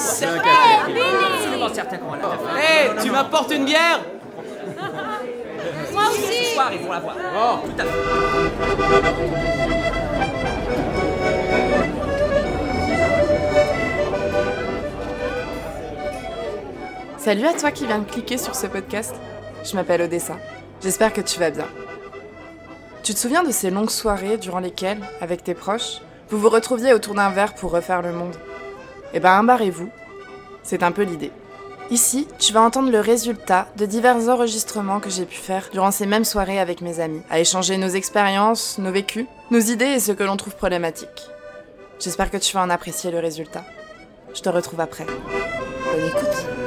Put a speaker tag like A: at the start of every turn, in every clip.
A: C'est un
B: absolument certain qu'on va la faire.
A: Hé, tu m'apportes une bière
C: Moi aussi
B: Ce soir, ils vont la voir. Oh, tout à fait.
D: Salut à toi qui viens de cliquer sur ce podcast. Je m'appelle Odessa. J'espère que tu vas bien. Tu te souviens de ces longues soirées durant lesquelles, avec tes proches, vous vous retrouviez autour d'un verre pour refaire le monde? Eh ben, embarrez-vous. C'est un peu l'idée. Ici, tu vas entendre le résultat de divers enregistrements que j'ai pu faire durant ces mêmes soirées avec mes amis, à échanger nos expériences, nos vécus, nos idées et ce que l'on trouve problématique. J'espère que tu vas en apprécier le résultat. Je te retrouve après. Bonne écoute.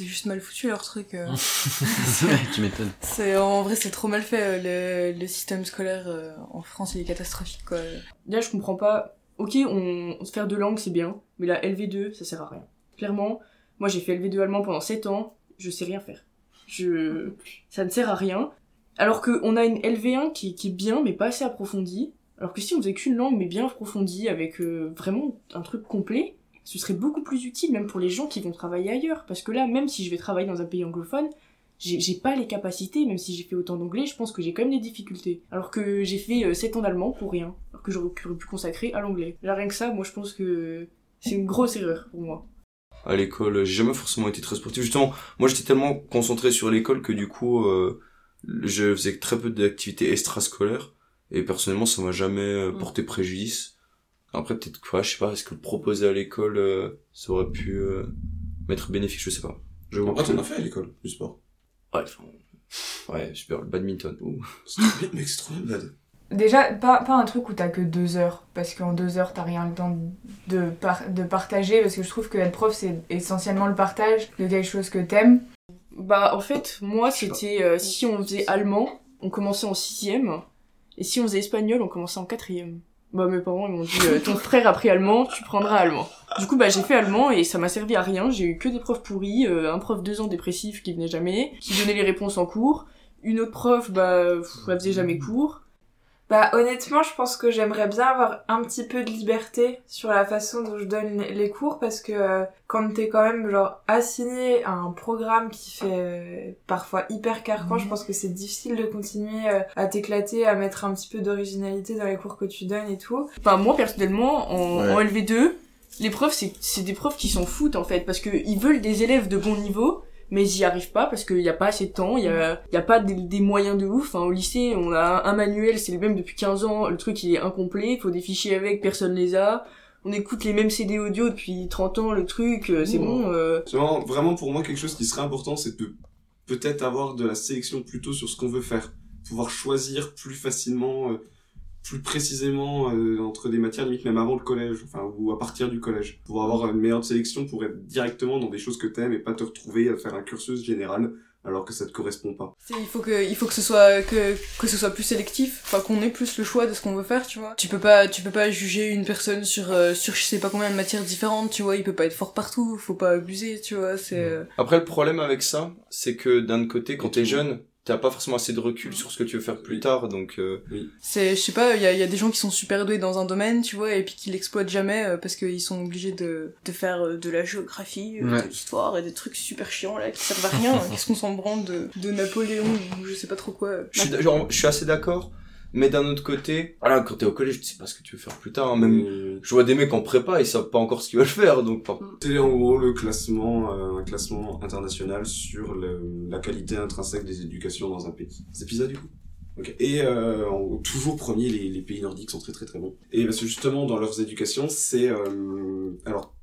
E: C'est juste mal foutu leur truc. euh.
F: tu m'étonnes.
E: c'est en vrai c'est trop mal fait euh, le, le système scolaire euh, en France il est catastrophique quoi.
G: Là, je comprends pas. Ok, on faire deux langues, c'est bien, mais la LV2, ça sert à rien. Clairement, moi j'ai fait LV2 allemand pendant 7 ans, je sais rien faire. Je... Ça ne sert à rien. Alors qu'on a une LV1 qui, qui est bien, mais pas assez approfondie. Alors que si on faisait qu'une langue, mais bien approfondie, avec euh, vraiment un truc complet, ce serait beaucoup plus utile, même pour les gens qui vont travailler ailleurs. Parce que là, même si je vais travailler dans un pays anglophone, j'ai pas les capacités, même si j'ai fait autant d'anglais, je pense que j'ai quand même des difficultés. Alors que j'ai fait euh, 7 ans d'allemand pour rien, alors que j'aurais pu, pu consacrer à l'anglais. Là, rien que ça, moi je pense que c'est une grosse erreur pour moi.
F: À l'école, j'ai jamais forcément été très sportif. Justement, moi j'étais tellement concentré sur l'école que du coup, euh, je faisais très peu d'activités extrascolaires. Et personnellement, ça m'a jamais euh,
G: Mm.
F: porté préjudice. Après, peut-être quoi, je sais pas, est-ce que le proposer à l'école, euh, ça aurait pu euh, m'être bénéfique, je sais pas. Je
H: Ah, t'en as fait à l'école, du sport?
F: Ouais, enfin, ouais, super, le badminton.
H: C'est trop bien, mec, c'est trop bien, Bad.
E: Déjà pas, pas un truc où t'as que deux heures parce qu'en deux heures t'as rien le temps de, par- de partager parce que je trouve que être prof c'est essentiellement le partage de quelque chose que t'aimes.
G: Bah, en fait, moi c'était euh, si on faisait allemand, on commençait en sixième, et si on faisait espagnol, on commençait en quatrième. Bah, mes parents ils m'ont dit euh, ton frère a pris allemand, tu prendras allemand. Du coup, bah, j'ai fait allemand et ça m'a servi à rien. J'ai eu que des profs pourris, euh, un prof deux ans dépressif qui venait jamais, qui donnait les réponses en cours. Une autre prof, bah, elle faisait jamais cours.
I: Bah honnêtement, je pense que j'aimerais bien avoir un petit peu de liberté sur la façon dont je donne les- cours parce que euh, quand t'es quand même genre assigné à un programme qui fait euh, parfois hyper carcan, je pense que c'est difficile de continuer euh, à t'éclater, à mettre un petit peu d'originalité dans les cours que tu donnes et tout.
G: Enfin, moi, personnellement, en,
H: Ouais.
G: en LV2, les profs, c'est c'est des profs qui s'en foutent, en fait, parce que ils veulent des élèves de bon niveau, mais ils y arrivent pas parce qu'il n'y a pas assez de temps, il y a, il y a pas des, des moyens de ouf. Enfin, au lycée, on a un manuel, c'est le même depuis 15 ans, le truc il est incomplet, il faut des fichiers avec, personne les a. On écoute les mêmes CD audio depuis 30 ans, le truc, euh, c'est bon. euh,
H: C'est vraiment, vraiment pour moi quelque chose qui serait important, c'est de peut-être avoir de la sélection plutôt sur ce qu'on veut faire. Pouvoir choisir plus facilement, euh, plus précisément euh, entre des matières limite même avant le collège, enfin ou à partir du collège. Pour avoir une meilleure sélection pour être directement dans des choses que t'aimes et pas te retrouver à faire un cursus général alors que ça te correspond pas.
E: Il faut que, il faut que ce soit, que, que ce soit plus sélectif, enfin qu'on ait plus le choix de ce qu'on veut faire, tu vois. Tu peux pas, tu peux pas juger une personne sur, euh, sur je sais pas combien de matières différentes, tu vois. Il peut pas être fort partout, faut pas abuser, tu vois. C'est,
F: Après, le problème avec ça, c'est que d'un côté, quand t'es jeune, t'as pas forcément assez de recul sur ce que tu veux faire plus tard, donc euh,
E: c'est, je sais pas, il y a, il y a des gens qui sont super doués dans un domaine, tu vois, et puis qui l'exploitent jamais euh, parce qu'ils sont obligés de, de faire euh, de la géographie, euh,
F: Ouais.
E: de l'histoire et des trucs super chiants là qui servent à rien. Qu'est-ce qu'on s'en branle de, de Napoléon ou je sais pas trop quoi.
F: je suis, genre, je suis assez d'accord. Mais d'un autre côté, voilà, quand t'es au collège, tu sais pas ce que tu veux faire plus tard. hein, Même,
H: Euh,
F: je vois des mecs en prépa, ils savent pas encore ce qu'ils veulent faire, donc. enfin,
H: C'est en gros le classement, euh, un classement international sur le- la qualité intrinsèque des éducations dans un pays? C'est PISA du coup? Ok. Et euh, en- toujours premier, les, les pays nordiques sont très très très bons. Et parce que justement dans leurs éducations, c'est euh, alors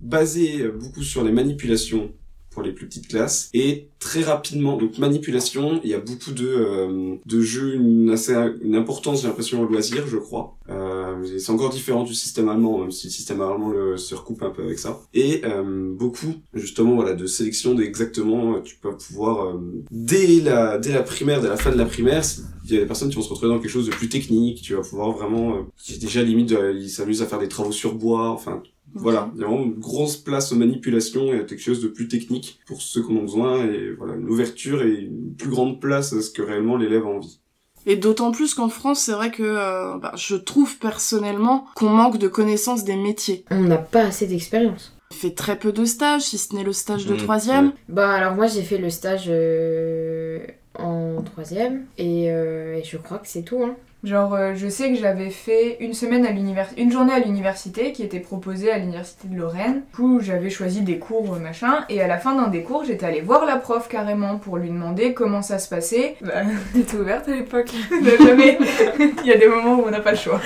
H: basé beaucoup sur les manipulations pour les plus petites classes. Et très rapidement donc manipulation il y a beaucoup de euh, de jeux une assez une importance j'ai l'impression au loisir je crois. Euh, c'est encore différent du système allemand même si le système allemand le, se recoupe un peu avec ça. Et euh, beaucoup justement voilà de sélection d'exactement euh, tu peux pouvoir euh, dès la dès la primaire dès la fin de la primaire il y a des personnes qui vont se retrouver dans quelque chose de plus technique tu vas pouvoir vraiment euh, qui est déjà limite ils s'amusent à faire des travaux sur bois enfin Voilà, il y a vraiment une grosse place aux manipulations et à quelque chose de plus technique pour ceux qui en ont besoin et voilà, une ouverture et une plus grande place à ce que réellement l'élève a envie.
D: Et d'autant plus qu'en France, c'est vrai que euh, bah, je trouve personnellement qu'on manque de connaissances des métiers.
C: On n'a pas assez d'expérience.
D: On fait très peu de stages, si ce n'est le stage de
F: Mmh,
D: troisième.
C: Bah alors moi j'ai fait le stage euh, en troisième et, euh, et je crois que c'est tout. Hein.
E: Genre, euh, je sais que j'avais fait une semaine à l'université, une journée à l'université qui était proposée à l'université de Lorraine. Du coup, j'avais choisi des cours, euh, machin, et à la fin d'un des cours, j'étais allée voir la prof carrément pour lui demander comment ça se passait. Bah, t'étais ouverte à l'époque. Jamais. Il y a des moments où on n'a pas le choix.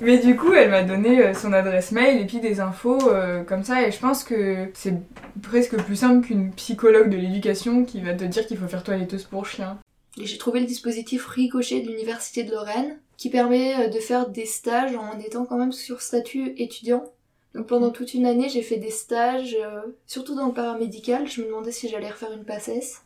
E: Mais du coup, elle m'a donné euh, son adresse mail et puis des infos euh, comme ça, et je pense que c'est presque plus simple qu'une psychologue de l'éducation qui va te dire qu'il faut faire toiletteuse pour chien.
J: Et j'ai trouvé le dispositif Ricochet de l'Université de Lorraine qui permet euh, de faire des stages en étant quand même sur statut étudiant. Donc pendant toute une année, j'ai fait des stages, euh, surtout dans le paramédical. Je me demandais si j'allais refaire une passesse.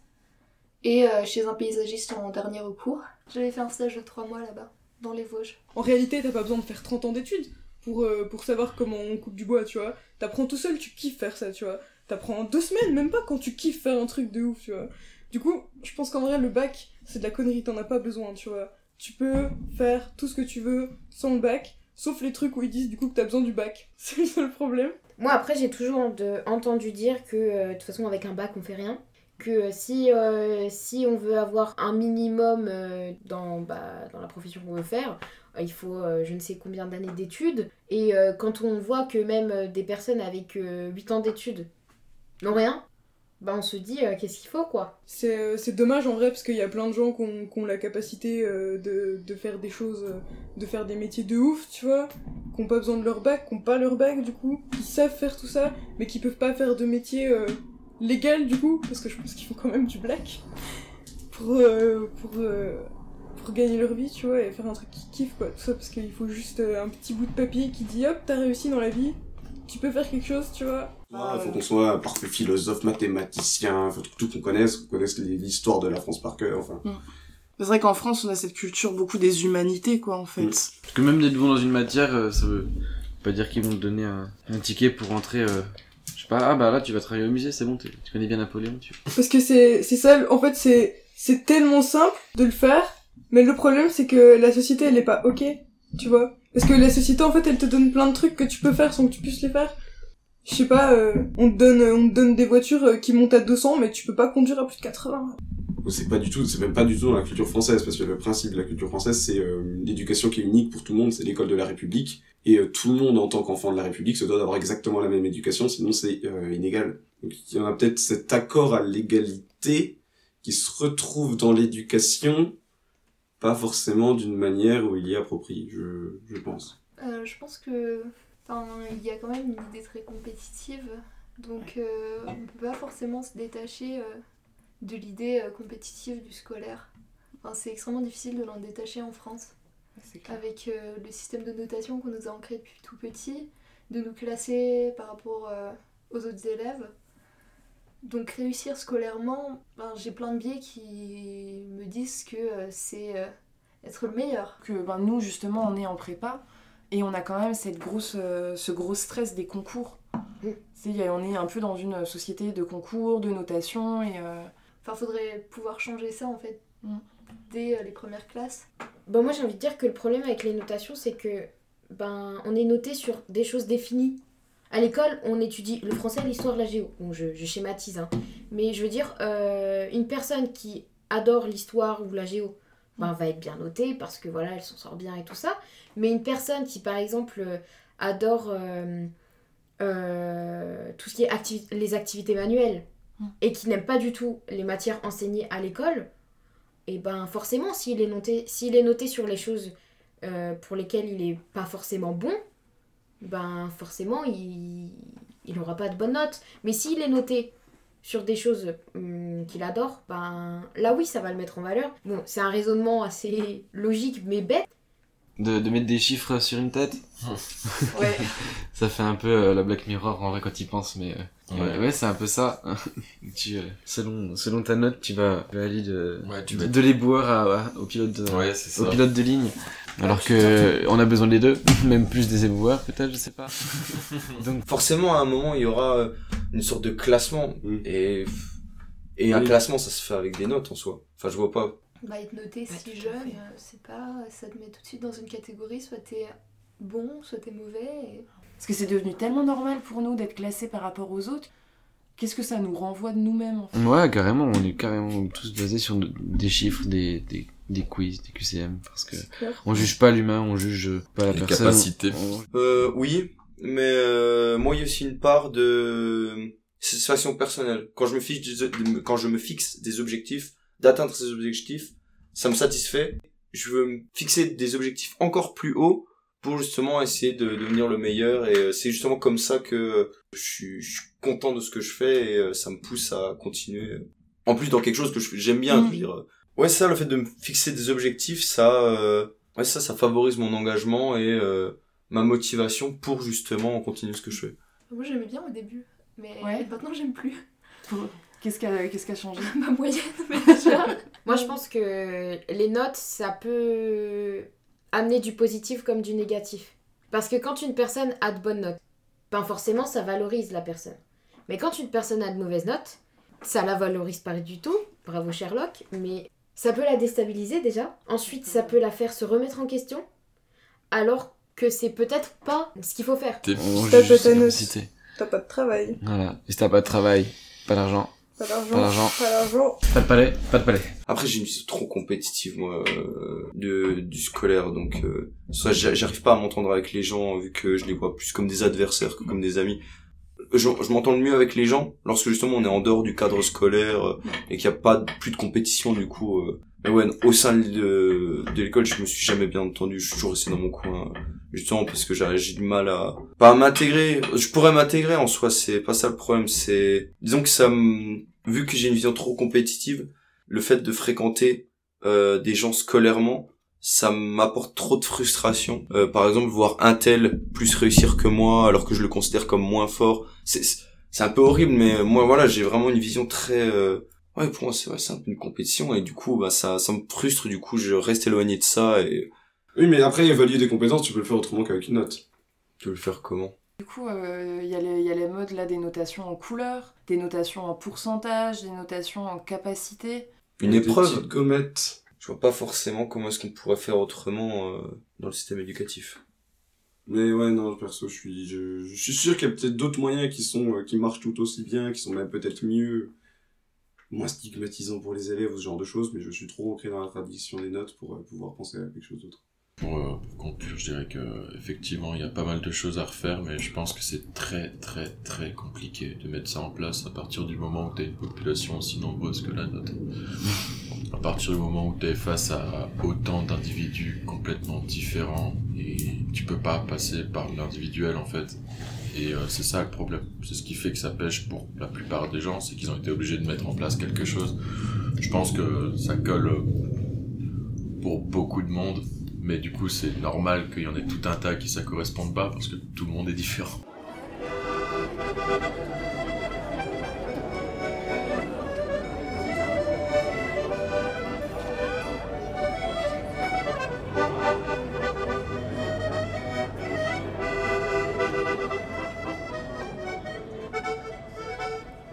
J: Et euh, chez un paysagiste en dernier recours. J'avais fait un stage de trois mois là-bas, dans les Vosges.
E: En réalité, t'as pas besoin de faire 30 ans d'études pour, euh, pour savoir comment on coupe du bois, tu vois. T'apprends tout seul, tu kiffes faire ça, tu vois. T'apprends en deux semaines, même pas quand tu kiffes faire un truc de ouf, tu vois. Du coup, je pense qu'en vrai, le bac, c'est de la connerie, t'en as pas besoin, tu vois. Tu peux faire tout ce que tu veux sans le bac, sauf les trucs où ils disent du coup que t'as besoin du bac. C'est le seul problème.
C: Moi après j'ai toujours de- entendu dire que euh, de toute façon avec un bac on fait rien. Que si, euh, si on veut avoir un minimum euh, dans, bah, dans la profession qu'on veut faire, euh, il faut je ne sais combien d'années d'études. Et quand on voit que même des personnes avec euh, 8 ans d'études n'ont rien, bah on se dit qu'est-ce qu'il faut quoi?
E: C'est dommage en vrai parce qu'il y a plein de gens qui ont, la capacité de, de faire des choses, de faire des métiers de ouf, tu vois, qui ont pas besoin de leur bac, qui ont pas leur bac du coup, qui savent faire tout ça, mais qui peuvent pas faire de métier légal du coup, parce que je pense qu'ils font quand même du black pour, euh, pour, euh, pour gagner leur vie, tu vois, et faire un truc qu'ils kiffent quoi, tout ça parce qu'il faut juste euh, un petit bout de papier qui dit hop, t'as réussi dans la vie, tu peux faire quelque chose, tu vois.
H: Il faut qu'on soit un parfait philosophe, mathématicien, faut tout qu'on connaisse, qu'on connaisse l'histoire de la France par cœur, enfin.
D: C'est vrai qu'en France, on a cette culture beaucoup des humanités, quoi, en fait.
H: Mm.
F: Parce que même d'être bon dans une matière, euh, ça veut pas dire qu'ils vont te donner un, un ticket pour rentrer. euh, je sais pas, ah bah là tu vas travailler au musée, c'est bon, tu connais bien Napoléon, tu
E: Parce que c'est c'est ça, en fait, c'est c'est tellement simple de le faire, mais le problème c'est que la société elle est pas ok, tu vois. Parce que la société en fait elle te donne plein de trucs que tu peux faire sans que tu puisses les faire. Je sais pas, euh, on te donne on te donne des voitures euh, qui montent à 200 mais tu peux pas conduire à plus de 80.
H: C'est pas du tout, c'est même pas du tout dans la culture française, parce que le principe de la culture française, c'est euh, l'éducation qui est unique pour tout le monde, c'est l'école de la République, et euh, tout le monde en tant qu'enfant de la République se doit d'avoir exactement la même éducation, sinon c'est euh, inégal. Donc il y en a peut-être cet accord à l'égalité qui se retrouve dans l'éducation, pas forcément d'une manière où il y est approprié, je, je pense.
J: Je pense que. Il y a quand même une idée très compétitive. Donc, on peut pas forcément se détacher de l'idée euh, compétitive du scolaire. Enfin, c'est extrêmement difficile de l'en détacher en France. Avec euh, le système de notation qu'on nous a ancré depuis tout petit, de nous classer par rapport euh, aux autres élèves. Donc, réussir scolairement, ben, j'ai plein de biais qui me disent que euh, c'est être le meilleur.
D: Que ben, nous, justement, on est en prépa et on a quand même cette grosse, ce gros stress des concours. On est un peu dans une société de concours, de notation et.
J: Enfin, faudrait pouvoir changer ça en fait
D: Mm.
J: dès euh, les premières classes.
C: Bah moi j'ai envie de dire que le problème avec les notations c'est que ben on est noté sur des choses définies. À l'école on étudie le français, l'histoire, la géo. Bon je, je schématise hein. Mais je veux dire euh, une personne qui adore l'histoire ou la géo ben, va être bien notée parce que voilà elle s'en sort bien et tout ça. Mais une personne qui par exemple euh, adore euh, euh, tout ce qui est activi- les activités manuelles et qui n'aime pas du tout les matières enseignées à l'école, et ben forcément, s'il est noté, sur les choses euh, pour lesquelles il est pas forcément bon, ben forcément, il il n'aura pas de bonnes notes. Mais s'il est noté sur des choses hum, qu'il adore, ben là oui, ça va le mettre en valeur. Bon, c'est un raisonnement assez logique mais bête.
F: De, de mettre des chiffres sur une tête
D: Ouais.
F: Ça fait un peu euh, la Black Mirror en vrai quand il pense, mais euh, ouais, ouais, c'est un peu ça. tu, euh, selon, selon ta note, tu vas, tu vas aller de,
K: Ouais, tu
F: de,
K: vas-
F: de l'éboueur à, à- au pilote de,
K: Ouais, c'est
F: au pilote de ligne.
K: Alors que on a besoin des deux, même plus des éboueurs peut-être, je sais pas.
F: Donc forcément à un moment il y aura euh, une sorte de classement
H: Mm.
F: et et un classement ça se fait avec des notes en soi. Enfin je vois pas.
J: Bah, être noté
C: Bah,
J: si jeune, euh, c'est pas. Ça te met tout de suite dans une catégorie, soit t'es bon, soit t'es mauvais. et-
G: Parce que c'est devenu tellement normal pour nous d'être classés par rapport aux autres. Qu'est-ce que ça nous renvoie de nous-mêmes en fait?
K: Ouais, carrément, on est carrément tous basés sur de- des chiffres, des, des, des quiz, des QCM, parce que on juge pas l'humain, on juge pas la
L: Les
K: personne.
L: capacités.
K: On-
F: Euh, oui, mais euh, moi il y a aussi une part de satisfaction personnelle. Quand je me fixe des, de- quand je me fixe des objectifs, d'atteindre ces objectifs, ça me satisfait. Je veux me fixer des objectifs encore plus hauts pour justement essayer de devenir le meilleur et euh, c'est justement comme ça que je suis, je suis content de ce que je fais et euh, ça me pousse à continuer. En plus dans quelque chose que je- j'aime bien, je veux dire. Ouais, ça, le fait de me fixer des objectifs, ça, euh, ouais, ça, ça favorise mon engagement et euh, ma motivation pour justement continuer ce que je fais.
J: Moi j'aimais bien au début, mais
G: Ouais.
J: maintenant j'aime plus.
G: Qu'est-ce qui a, changé?
J: Ma moyenne, mais déjà.
C: Moi, je pense que les notes, ça peut amener du positif comme du négatif. Parce que quand une personne a de bonnes notes, ben forcément, ça valorise la personne. Mais quand une personne a de mauvaises notes, ça la valorise pas du tout. Bravo Sherlock. Mais ça peut la déstabiliser déjà. Ensuite, ça peut la faire se remettre en question. Alors que c'est peut-être pas ce qu'il faut faire.
K: Capacités.
I: T'as pas de travail,
K: Voilà. Et si t'as pas de travail, pas d'argent,
I: pas d'argent,
K: Pas d'argent.
I: pas
K: de palais, pas de palais.
F: Après, j'ai une vision trop compétitive, moi, euh, de, du scolaire, donc euh, soit j'a- j'arrive pas à m'entendre avec les gens vu que je les vois plus comme des adversaires que comme des amis. Je, je m'entends le mieux avec les gens lorsque justement on est en dehors du cadre scolaire euh, et qu'il n'y a pas plus de compétition du coup. euh. Mais ouais, au sein de, de l'école, je me suis jamais bien entendu. Je suis toujours resté dans mon coin, justement parce que j'ai j'ai du mal à pas à m'intégrer. Je pourrais m'intégrer en soi, c'est pas ça le problème. C'est disons que ça me vu que j'ai une vision trop compétitive, le fait de fréquenter euh, des gens scolairement, ça m'apporte trop de frustration. Euh, par exemple, voir un tel plus réussir que moi, alors que je le considère comme moins fort, c'est c'est un peu horrible, mais moi voilà, j'ai vraiment une vision très euh, ouais pour moi c'est ouais, c'est un peu une compétition et du coup bah ça ça me frustre. Du coup, je reste éloigné de ça et
H: Oui, mais après, évaluer des compétences, tu peux le faire autrement qu'avec une note.
F: tu veux le faire comment?
G: Du coup, euh, il y, a les- il y a les modes là des notations en couleur, des notations en pourcentage, des notations en capacité.
F: Une
H: Des
F: épreuve?
H: petites gommettes.
F: Je vois pas forcément comment est-ce qu'on pourrait faire autrement euh, dans le système éducatif.
H: Mais ouais, non, perso, je suis, je, suis sûr qu'il y a peut-être d'autres moyens qui sont, euh, qui marchent tout aussi bien, qui sont même peut-être mieux, moins stigmatisants pour les élèves ce genre de choses, mais je suis trop ancré dans la tradition des notes pour euh, pouvoir penser à quelque chose d'autre.
L: Pour, euh, conclure, je dirais que effectivement, il y a pas mal de choses à refaire, mais je pense que c'est très très très compliqué de mettre ça en place à partir du moment où tu as une population aussi nombreuse que la nôtre. À partir du moment où tu es face à autant d'individus complètement différents et tu peux pas passer par l'individuel en fait. Et euh, c'est ça le problème. C'est ce qui fait que ça pêche pour la plupart des gens, c'est qu'ils ont été obligés de mettre en place quelque chose. Je pense que ça colle pour beaucoup de monde, mais du coup c'est normal qu'il y en ait tout un tas qui ça corresponde pas parce que tout le monde est différent.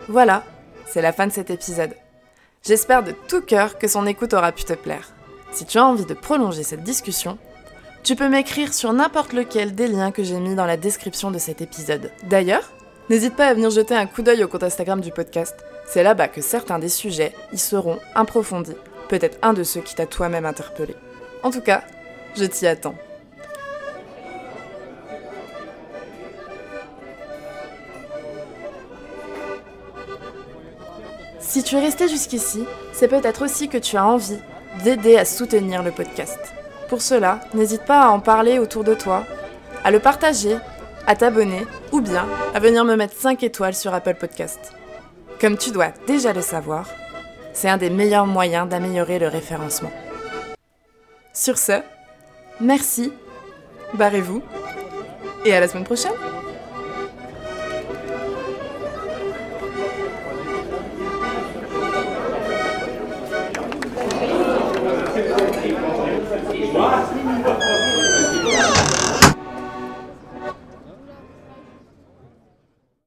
D: Voilà, c'est la fin de cet épisode. J'espère de tout cœur que son écoute aura pu te plaire. Si tu as envie de prolonger cette discussion, tu peux m'écrire sur n'importe lequel des liens que j'ai mis dans la description de cet épisode. D'ailleurs, n'hésite pas à venir jeter un coup d'œil au compte Instagram du podcast. C'est là-bas que certains des sujets y seront approfondis. Peut-être un de ceux qui t'a toi-même interpellé. En tout cas, je t'y attends. Si tu es resté jusqu'ici, c'est peut-être aussi que tu as envie d'aider à soutenir le podcast. Pour cela, n'hésite pas à en parler autour de toi, à le partager, à t'abonner ou bien à venir me mettre 5 étoiles sur Apple Podcast. Comme tu dois déjà le savoir, c'est un des meilleurs moyens d'améliorer le référencement. Sur ce, merci, barrez-vous et à la semaine prochaine